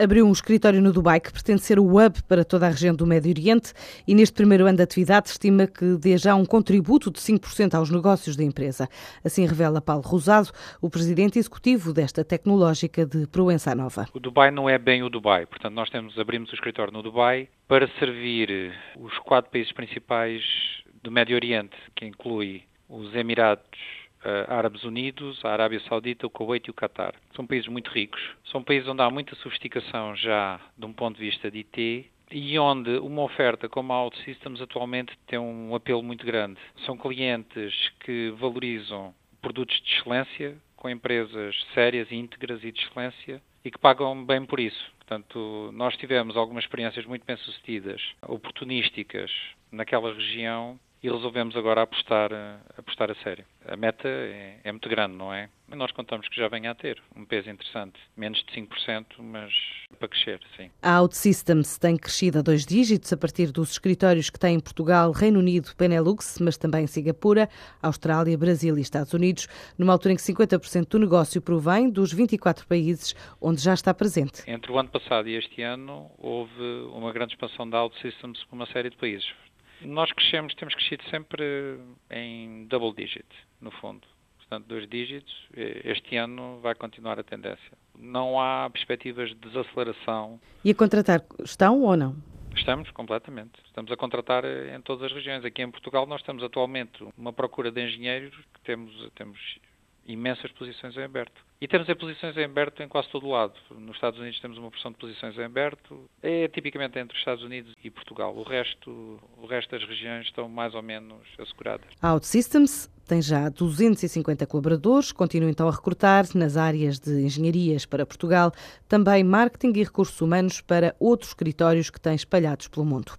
abriu um escritório no Dubai que pretende ser o hub para toda a região do Médio Oriente e neste primeiro ano de atividade estima que dê já um contributo de 5% aos negócios da empresa. Assim revela Paulo Rosado, o presidente executivo desta tecnológica de Proença Nova. O Dubai não é bem o Dubai, portanto nós temos, abrimos o escritório no Dubai para servir os quatro países principais do Médio Oriente, que inclui os Emirados Árabes Unidos, a Arábia Saudita, o Kuwait e o Qatar. São países muito ricos, são países onde há muita sofisticação já de um ponto de vista de IT e onde uma oferta como a OutSystems atualmente tem um apelo muito grande. São clientes que valorizam produtos de excelência, com empresas sérias, íntegras e de excelência e que pagam bem por isso. Portanto, nós tivemos algumas experiências muito bem-sucedidas, oportunísticas naquela região e resolvemos agora apostar, apostar a sério. A meta é, é, muito grande, não é? Nós contamos que já venha a ter um peso interessante, menos de 5%, mas para crescer, sim. A OutSystems tem crescido a dois dígitos a partir dos escritórios que tem em Portugal, Reino Unido, Benelux, mas também Singapura, Austrália, Brasil e Estados Unidos, numa altura em que 50% do negócio provém dos 24 países onde já está presente. Entre o ano passado e este ano houve uma grande expansão da OutSystems por uma série de países nós crescemos, temos crescido sempre em double digit, no fundo. Portanto, dois dígitos. Este ano vai continuar a tendência. Não há perspectivas de desaceleração. E a contratar estão ou não? Estamos, completamente. Estamos a contratar em todas as regiões. Aqui em Portugal nós temos atualmente uma procura de engenheiros que temos, temos imensas posições em aberto. E temos posições em aberto em quase todo o lado. Nos Estados Unidos temos uma porção de posições em aberto. É tipicamente entre os Estados Unidos e Portugal. O resto, o resto das regiões estão mais ou menos asseguradas. OutSystems tem já 250 colaboradores, continua então a recrutar nas áreas de engenharias para Portugal, também marketing e recursos humanos para outros escritórios que tem espalhados pelo mundo.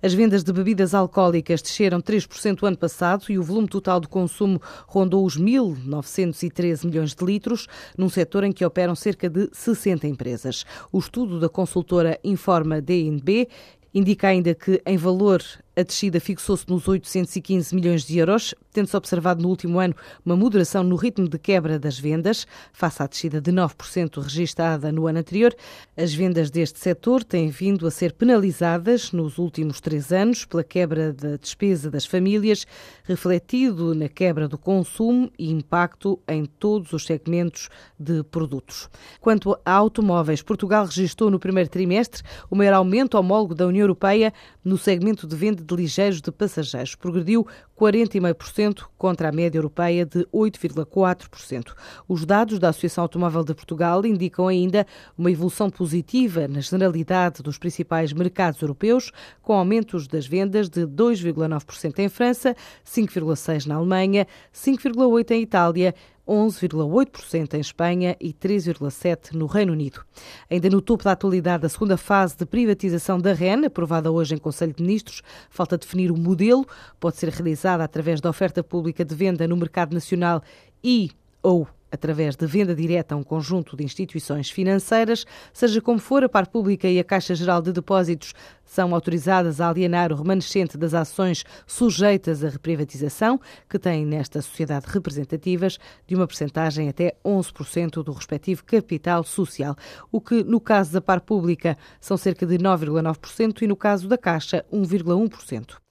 As vendas de bebidas alcoólicas desceram 3% o ano passado e o volume total de consumo rondou os 1.913 milhões de litros, num setor em que operam cerca de 60 empresas. O estudo da consultora Informa DNB indica ainda que, em valor, a descida fixou-se nos 815 milhões de euros, tendo-se observado no último ano uma moderação no ritmo de quebra das vendas, face à descida de 9% registada no ano anterior. As vendas deste setor têm vindo a ser penalizadas nos últimos três anos pela quebra da despesa das famílias, refletido na quebra do consumo e impacto em todos os segmentos de produtos. Quanto a automóveis, Portugal registrou no primeiro trimestre o maior aumento homólogo da União Europeia no segmento de venda de ligeiros de passageiros. Progrediu 40,5% contra a média europeia de 8,4%. Os dados da Associação Automóvel de Portugal indicam ainda uma evolução positiva na generalidade dos principais mercados europeus, com aumentos das vendas de 2,9% em França, 5,6% na Alemanha, 5,8% em Itália 11,8% em Espanha e 3,7% no Reino Unido. Ainda no topo da atualidade, a segunda fase de privatização da REN, aprovada hoje em Conselho de Ministros, falta definir o modelo, pode ser realizada através da oferta pública de venda no mercado nacional e ou através de venda direta a um conjunto de instituições financeiras, seja como for, a par pública e a Caixa Geral de Depósitos são autorizadas a alienar o remanescente das ações sujeitas à reprivatização, que têm nesta sociedade representativas de uma percentagem até 11% do respectivo capital social, o que no caso da par pública são cerca de 9,9% e no caso da Caixa 1,1%.